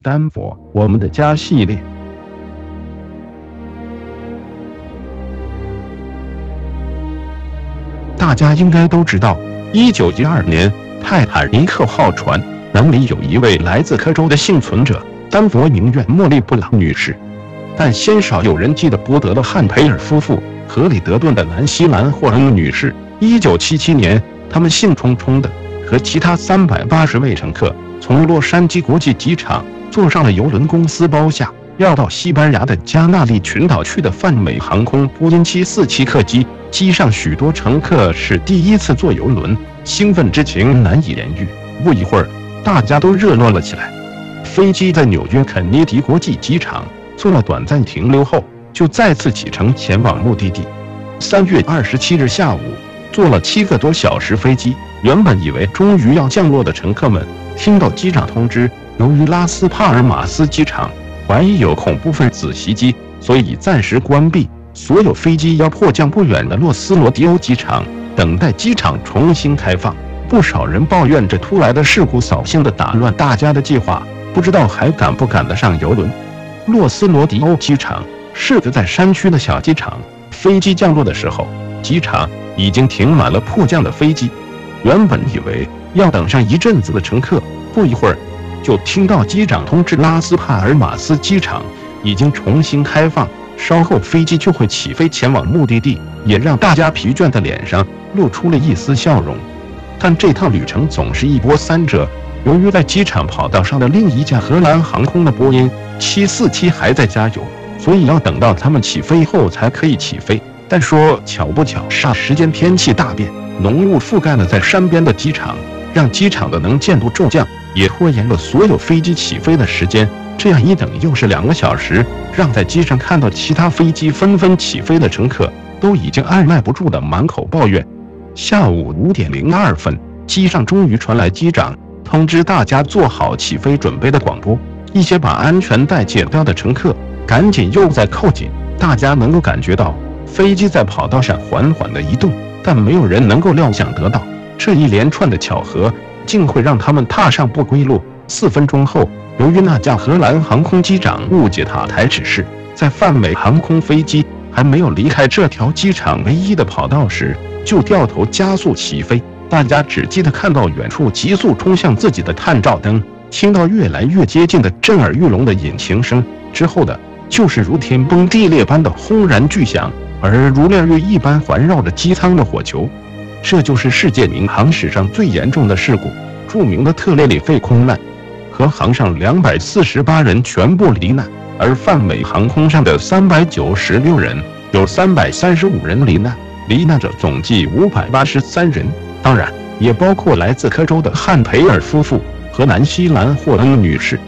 丹佛，我们的家系列。大家应该都知道，一九一二年泰坦尼克号船难里有一位来自科州的幸存者丹佛名媛莫莉布朗女士，但鲜少有人记得波德的汉培尔夫妇和里德顿的南希兰霍恩女士。一九七七年，他们兴冲冲的和其他三百八十位乘客从洛杉矶国际机场。坐上了邮轮公司包下要到西班牙的加那利群岛去的泛美航空波音747客机，机上许多乘客是第一次坐邮轮，兴奋之情难以言喻。不一会儿，大家都热络了起来。飞机在纽约肯尼迪国际机场做了短暂停留后，就再次启程前往目的地。三月二十七日下午，坐了七个多小时飞机，原本以为终于要降落的乘客们，听到机长通知。由于拉斯帕尔马斯机场怀疑有恐怖分子袭击，所以暂时关闭所有飞机要迫降不远的洛斯罗迪欧机场，等待机场重新开放。不少人抱怨这突来的事故扫兴的打乱大家的计划，不知道还赶不赶得上游轮。洛斯罗迪欧机场是个在山区的小机场，飞机降落的时候，机场已经停满了迫降的飞机。原本以为要等上一阵子的乘客，不一会儿。就听到机长通知，拉斯帕尔马斯机场已经重新开放，稍后飞机就会起飞前往目的地，也让大家疲倦的脸上露出了一丝笑容。但这趟旅程总是一波三折，由于在机场跑道上的另一架荷兰航空的波音747还在加油，所以要等到他们起飞后才可以起飞。但说巧不巧，霎时间天气大变，浓雾覆盖了在山边的机场，让机场的能见度骤降。也拖延了所有飞机起飞的时间，这样一等又是两个小时，让在机上看到其他飞机纷纷起飞的乘客都已经按耐不住的满口抱怨。下午五点零二分，机上终于传来机长通知大家做好起飞准备的广播。一些把安全带解掉的乘客赶紧又在扣紧。大家能够感觉到飞机在跑道上缓缓的移动，但没有人能够料想得到这一连串的巧合。竟会让他们踏上不归路。四分钟后，由于那架荷兰航空机长误解塔台指示，在泛美航空飞机还没有离开这条机场唯一的跑道时，就掉头加速起飞。大家只记得看到远处急速冲向自己的探照灯，听到越来越接近的震耳欲聋的引擎声，之后的就是如天崩地裂般的轰然巨响，而如炼狱一般环绕着机舱的火球。这就是世界民航史上最严重的事故，著名的特列里费空难，和航上两百四十八人全部罹难，而泛美航空上的三百九十六人有三百三十五人罹难，罹难者总计五百八十三人，当然也包括来自科州的汉培尔夫妇和南希兰霍恩女士。